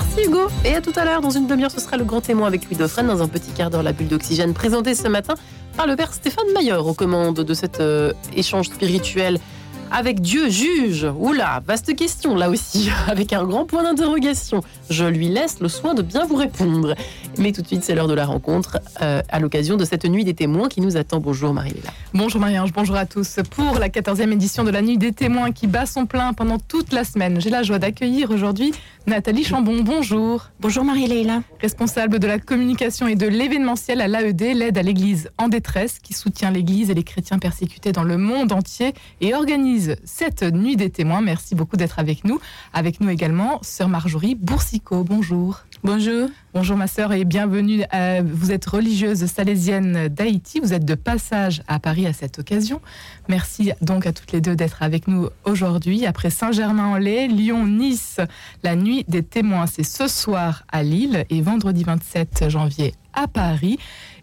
Merci Hugo. Et à tout à l'heure, dans une demi-heure, ce sera le grand témoin avec Louis Dauphren. Dans un petit quart d'heure, la bulle d'oxygène présentée ce matin par le père Stéphane Mayer aux commandes de cet euh, échange spirituel avec Dieu juge. Oula, vaste question là aussi, avec un grand point d'interrogation. Je lui laisse le soin de bien vous répondre. Mais tout de suite, c'est l'heure de la rencontre euh, à l'occasion de cette nuit des témoins qui nous attend. Bonjour Marie-Léla. Bonjour Marie-Ange, bonjour à tous. Pour la 14e édition de la nuit des témoins qui bat son plein pendant toute la semaine, j'ai la joie d'accueillir aujourd'hui Nathalie Chambon. Bonjour. Bonjour Marie-Léla. Responsable de la communication et de l'événementiel à l'AED, l'aide à l'Église en détresse, qui soutient l'Église et les chrétiens persécutés dans le monde entier et organise cette nuit des témoins. Merci beaucoup d'être avec nous. Avec nous également, sœur Marjorie Boursicot. Bonjour. Bonjour. Bonjour ma sœur et bienvenue. vous êtes religieuse salésienne d'Haïti. Vous êtes de passage à Paris à cette occasion. Merci donc à toutes les deux d'être avec nous aujourd'hui. Après Saint-Germain-en-Laye, Lyon, Nice, la nuit des témoins, c'est ce soir à Lille et vendredi 27 janvier à Paris.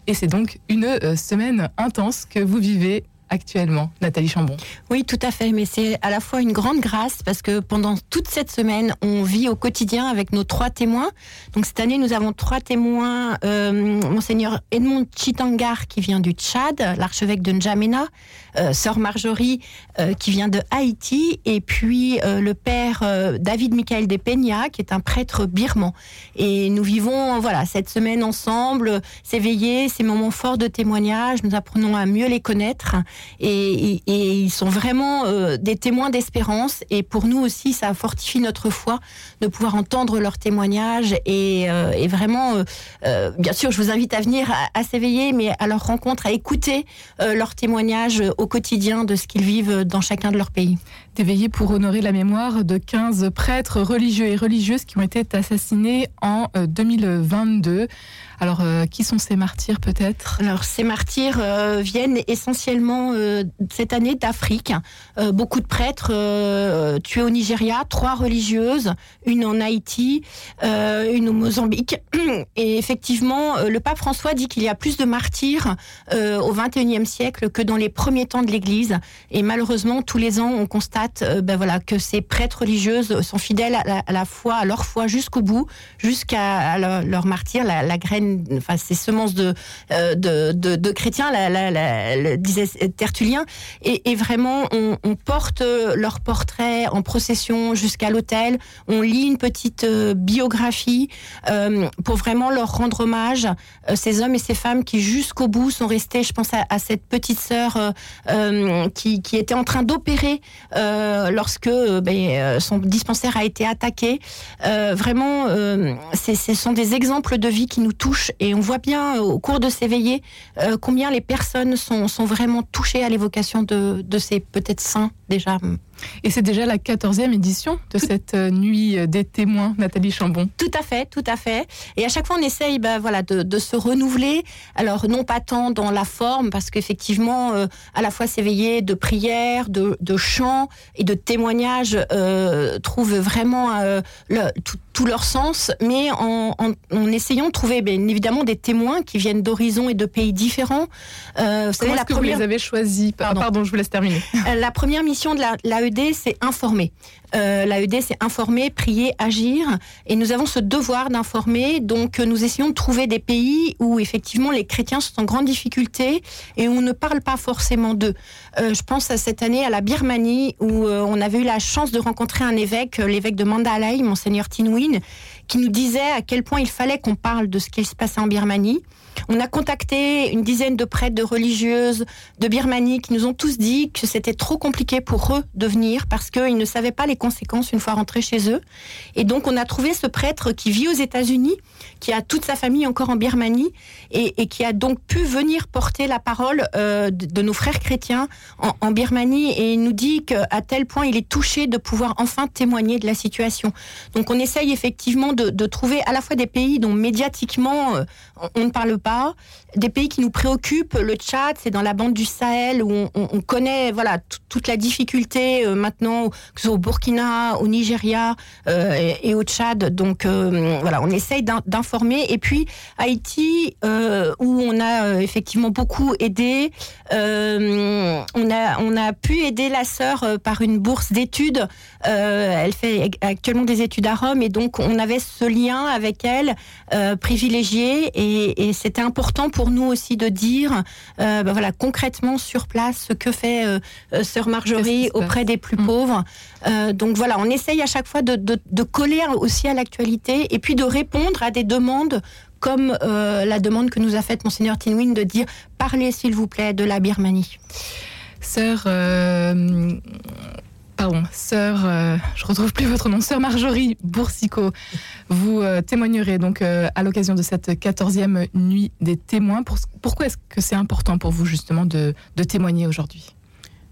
Et c'est donc une euh, semaine intense que vous vivez actuellement, Nathalie Chambon. Oui, tout à fait, mais c'est à la fois une grande grâce parce que pendant toute cette semaine, on vit au quotidien avec nos trois témoins. Donc cette année, nous avons trois témoins, euh, monseigneur Edmond Chitangar qui vient du Tchad, l'archevêque de N'Djamena, euh, sœur Marjorie euh, qui vient de Haïti, et puis le père David Michael de Peña qui est un prêtre birman. Et nous vivons voilà cette semaine ensemble, s'éveiller, ces moments forts de témoignage, nous apprenons à mieux les connaître et, ils sont vraiment euh, des témoins d'espérance. Et pour nous aussi, ça fortifie notre foi de pouvoir entendre leurs témoignages. Et, euh, vraiment, euh, bien sûr, je vous invite à venir à, s'éveiller, mais à leur rencontre, à écouter leurs témoignages au quotidien de ce qu'ils vivent dans chacun de leurs pays. D'éveiller pour honorer la mémoire de 15 prêtres religieux et religieuses qui ont été assassinés en 2022. Alors, qui sont ces martyrs peut-être? Alors, ces martyrs viennent essentiellement euh, cette année d'Afrique. Euh, beaucoup de prêtres euh, tués au Nigeria, trois religieuses, une en Haïti, une au Mozambique. Et effectivement, le pape François dit qu'il y a plus de martyrs au XXIe siècle que dans les premiers temps de l'Église. Et malheureusement, tous les ans, on constate ben voilà, que ces prêtres religieuses sont fidèles à la, foi, à leur foi jusqu'au bout, jusqu'à leur, martyr, la, graine, enfin ces semences de, de, chrétiens, la, disait Tertullien. Et, vraiment, on, porte leur portrait en procession jusqu'à l'hôtel. On lit une petite euh, biographie euh, pour vraiment leur rendre hommage. Euh, ces hommes et ces femmes qui jusqu'au bout sont restés. Je pense à, cette petite sœur qui, était en train d'opérer lorsque ben, son dispensaire a été attaqué. vraiment, ce sont des exemples de vie qui nous touchent et on voit bien au cours de ces veillées combien les personnes sont, sont vraiment touchées à l'évocation de, de ces peut-être saints déjà et c'est déjà la 14e édition de cette euh, nuit des témoins, Nathalie Chambon. Tout à fait, tout à fait. Et à chaque fois, on essaye bah, voilà, de, se renouveler. Alors, non pas tant dans la forme, parce qu'effectivement, euh, à la fois s'éveiller de prières, de, de, chants et de témoignages euh, trouvent vraiment euh, tout, leur sens, mais en, en, essayant de trouver bien évidemment des témoins qui viennent d'horizons et de pays différents. Euh, Comment est-ce que vous les avez choisis? Pardon. Pardon, je vous laisse terminer. la première mission de la, la l'AED, c'est informer. Euh, L'AED, c'est informer, prier, agir. Et nous avons ce devoir d'informer. Donc, nous essayons de trouver des pays où, effectivement, les chrétiens sont en grande difficulté et où on ne parle pas forcément d'eux. Euh, je pense à cette année à la Birmanie, où euh, on avait eu la chance de rencontrer un évêque, l'évêque de Mandalay, Monseigneur Tinwin, qui nous disait à quel point il fallait qu'on parle de ce qui se passait en Birmanie. On a contacté une dizaine de prêtres, de religieuses de Birmanie qui nous ont tous dit que c'était trop compliqué pour eux de venir parce qu'ils ne savaient pas les conséquences une fois rentrés chez eux. Et donc on a trouvé ce prêtre qui vit aux États-Unis, qui a toute sa famille encore en Birmanie et, qui a donc pu venir porter la parole euh, de, nos frères chrétiens en, Birmanie et il nous dit qu'à tel point il est touché de pouvoir enfin témoigner de la situation. Donc on essaye effectivement de, trouver à la fois des pays dont médiatiquement euh, on, ne parle pas, des pays qui nous préoccupent. Le Tchad, c'est dans la bande du Sahel où on, connaît voilà toute la difficulté euh, maintenant, que ce soit au Burkina au Nigeria et, au Tchad. Donc voilà, on essaye d'informer. Et puis Haïti, où on a effectivement beaucoup aidé, on a on a pu aider la sœur par une bourse d'études. elle fait actuellement des études à Rome et donc on avait ce lien avec elle privilégié et, et c'était important pour nous aussi de dire, ben voilà, concrètement sur place ce que fait euh, euh, sœur Marjorie auprès des plus mm. pauvres. Euh, donc voilà, on essaye à chaque fois de, de, coller aussi à l'actualité et puis de répondre à des demandes comme la demande que nous a faite monseigneur Tinwin de dire parlez s'il vous plaît de la Birmanie. Sœur pardon, sœur, euh, je retrouve plus votre nom, sœur Marjorie Boursicot, vous euh, témoignerez donc euh, à l'occasion de cette 14e nuit des témoins. pourquoi est-ce que c'est important pour vous justement de, témoigner aujourd'hui?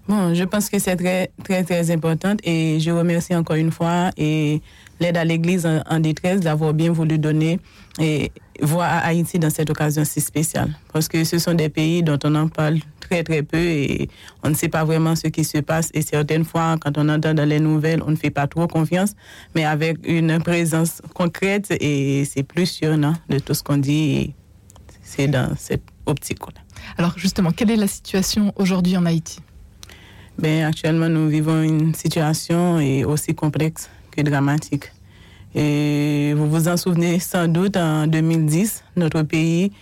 Bon, je pense que c'est très, très, très important et je remercie encore une fois et l'aide à l'Église en, détresse d'avoir bien voulu donner et voix à Haïti dans cette occasion si spéciale. Parce que ce sont des pays dont on en parle très très peu et on ne sait pas vraiment ce qui se passe. Et certaines fois, quand on entend dans les nouvelles, on ne fait pas trop confiance, mais avec une présence concrète et c'est plus sûr non, de tout ce qu'on dit. C'est dans cette optique-là. Alors justement, quelle est la situation aujourd'hui en Haïti? Ben, Actuellement, nous vivons une situation aussi complexe que dramatique. Et vous vous en souvenez sans doute, en 2010, notre pays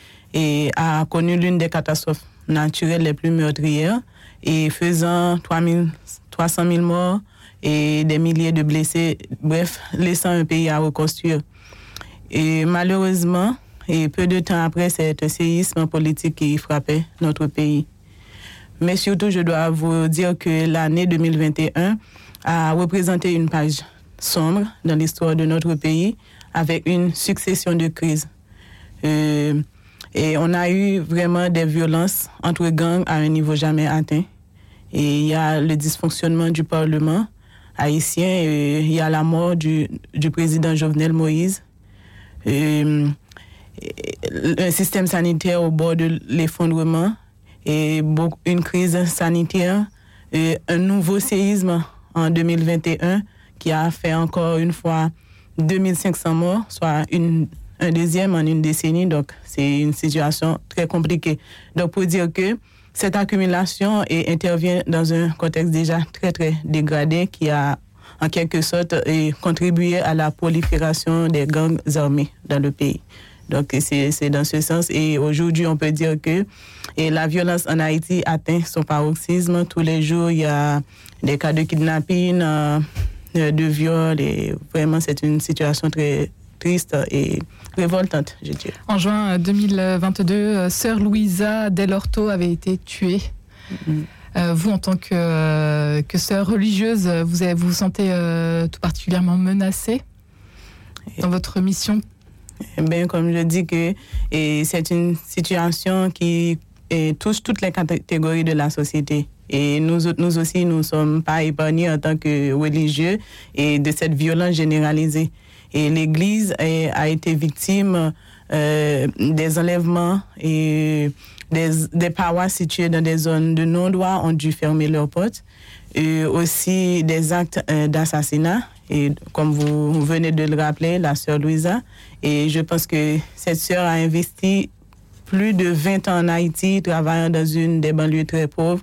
a connu l'une des catastrophes naturelles les plus meurtrières et faisant 300 000 morts et des milliers de blessés, bref, laissant un pays à reconstruire. Et malheureusement, et peu de temps après, c'est un séisme politique qui frappait notre pays. Mais surtout, je dois vous dire que l'année 2021 a représenté une page sombre dans l'histoire de notre pays avec une succession de crises. Euh, et on a eu vraiment des violences entre gangs à un niveau jamais atteint. Et il y a le dysfonctionnement du Parlement haïtien, il y a la mort du, du président Jovenel Moïse, et, un système sanitaire au bord de l'effondrement, et une crise sanitaire, un nouveau séisme en 2021 qui a fait encore une fois 2500 morts, soit un deuxième en une décennie. Donc, c'est une situation très compliquée. Donc, pour dire que cette accumulation et intervient dans un contexte déjà très, très dégradé qui a en quelque sorte contribué à la prolifération des gangs armés dans le pays. Donc, c'est dans ce sens. Et aujourd'hui, on peut dire que et la violence en Haïti atteint son paroxysme. Tous les jours, il y a des cas de kidnapping, euh, de viol et vraiment c'est une situation très triste et révoltante, je dirais. En juin 2022, euh, sœur Louisa Delorto avait été tuée. Mm-hmm. Euh, vous, en tant que, euh, que sœur religieuse, vous vous, vous sentez tout particulièrement menacée dans votre mission? Eh Bien, comme je dis que c'est une situation qui touche toutes les catégories de la société. Et nous, nous aussi, nous ne sommes pas épargnés en tant que religieux et de cette violence généralisée. Et l'Église a été victime euh, des enlèvements et des, des paroisses situées dans des zones de non-droit ont dû fermer leurs portes. Et aussi des actes euh, d'assassinat. Et comme vous, venez de le rappeler, la sœur Louisa. Et je pense que cette sœur a investi plus de 20 ans en Haïti, travaillant dans une des banlieues très pauvres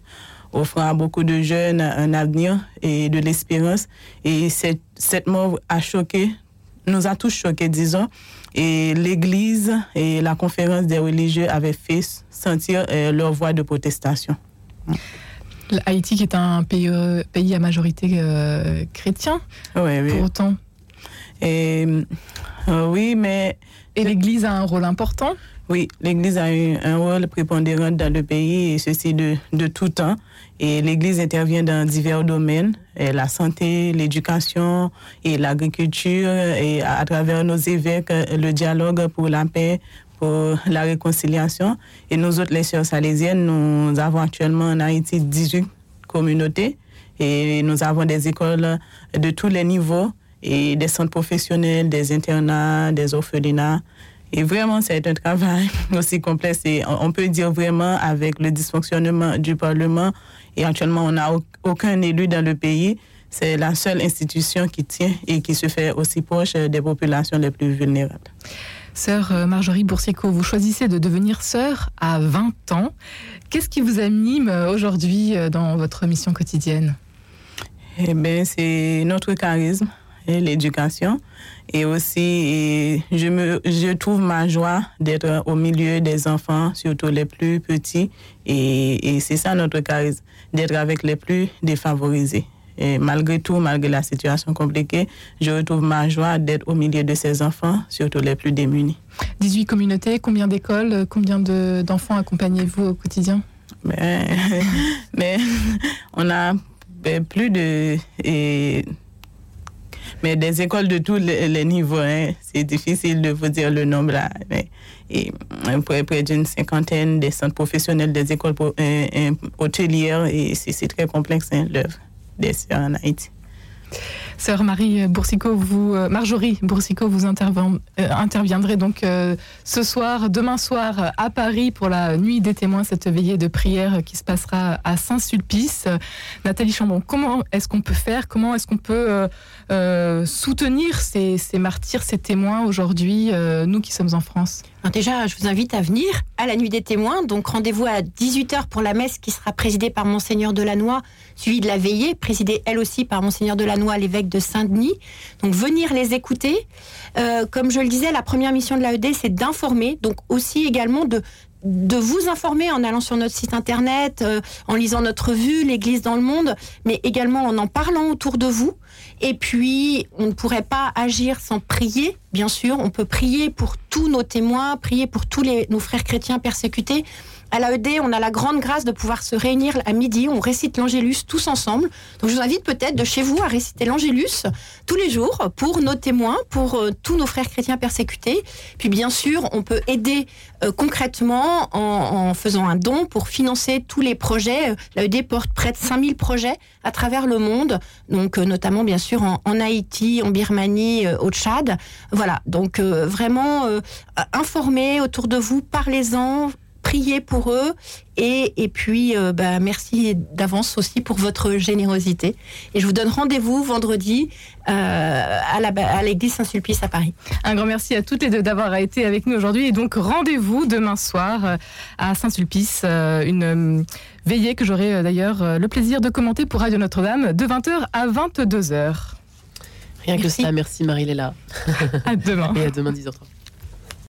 offrant à beaucoup de jeunes un avenir et de l'espérance. Et cette, cette mort a choqué, nous a tous choqués, disons. Et l'Église et la conférence des religieux avaient fait sentir euh, leur voix de protestation. Haïti qui est un pays, euh, pays à majorité euh, chrétien, oui, oui. pour autant. Et, oui, mais... Et l'Église a un rôle important oui, l'Église a eu un rôle prépondérant dans le pays et ceci de, de tout temps. Et l'Église intervient dans divers domaines, la santé, l'éducation et l'agriculture, et à, travers nos évêques, le dialogue pour la paix, pour la réconciliation. Et nous autres, les sœurs salésiennes, nous avons actuellement en Haïti 18 communautés et nous avons des écoles de tous les niveaux et des centres professionnels, des internats, des orphelinats. Et vraiment, c'est un travail aussi complexe. Et on peut dire vraiment, avec le dysfonctionnement du Parlement, et actuellement, on n'a aucun élu dans le pays, c'est la seule institution qui tient et qui se fait aussi proche des populations les plus vulnérables. Sœur euh, Marjorie Boursicot, vous choisissez de devenir sœur à 20 ans. Qu'est-ce qui vous anime euh, aujourd'hui euh, dans votre mission quotidienne? Eh bien, c'est notre charisme l'éducation. Et aussi, je, me, je trouve ma joie d'être au milieu des enfants, surtout les plus petits. Et, et c'est ça notre charisme, d'être avec les plus défavorisés. Et malgré tout, malgré la situation compliquée, je retrouve ma joie d'être au milieu de ces enfants, surtout les plus démunis. 18 communautés, combien d'écoles, combien d'enfants accompagnez-vous au quotidien? Mais, mais, on a ben, plus de... Mais des écoles de tous les, niveaux, hein. c'est difficile de vous dire le nombre là. Mais, et près, près d'une cinquantaine des centres professionnels, des écoles euh, euh, hôtelières, et c'est très complexe hein, l'œuvre des sœurs en Haïti. Sœur Marie Boursicot, vous, euh, Marjorie Boursicot, vous euh, interviendrez donc euh, ce soir, demain soir, à Paris pour la nuit des témoins, cette veillée de prière qui se passera à Saint-Sulpice. Nathalie Chambon, comment est-ce qu'on peut faire? Comment est-ce qu'on peut soutenir ces, martyrs, ces témoins aujourd'hui, nous qui sommes en France? Déjà, je vous invite à venir à la Nuit des Témoins. Donc, rendez-vous à 18h pour la messe qui sera présidée par Monseigneur Delannoy, suivie de la veillée, présidée elle aussi par Monseigneur Delannoy, l'évêque de Saint-Denis. Donc, venir les écouter. Euh, comme je le disais, la première mission de l'AED, c'est d'informer. Donc, aussi également de vous informer en allant sur notre site internet, euh, en lisant notre revue, l'Église dans le monde, mais également en en parlant autour de vous. Et puis, on ne pourrait pas agir sans prier, bien sûr. On peut prier pour tous nos témoins, prier pour tous les, nos frères chrétiens persécutés. À l'AED, on a la grande grâce de pouvoir se réunir à midi, on récite l'Angélus tous ensemble. Donc je vous invite peut-être de chez vous à réciter l'Angélus tous les jours pour nos témoins, pour euh, tous nos frères chrétiens persécutés. Puis bien sûr, on peut aider euh, concrètement en, faisant un don pour financer tous les projets. L'AED porte près de 5000 projets à travers le monde, donc euh, notamment bien sûr en, Haïti, en Birmanie, au Tchad. Voilà, donc vraiment informer autour de vous, parlez-en, priez pour eux et, et puis euh, bah, merci d'avance aussi pour votre générosité. Et je vous donne rendez-vous vendredi euh, à l'église Saint-Sulpice à Paris. Un grand merci à toutes les deux d'avoir été avec nous aujourd'hui et donc rendez-vous demain soir euh, à Saint-Sulpice, une veillée que j'aurai d'ailleurs le plaisir de commenter pour Radio Notre-Dame de 20h à 22h. Rien que ça, merci Marie-Léla. À demain. Et à demain 10h30.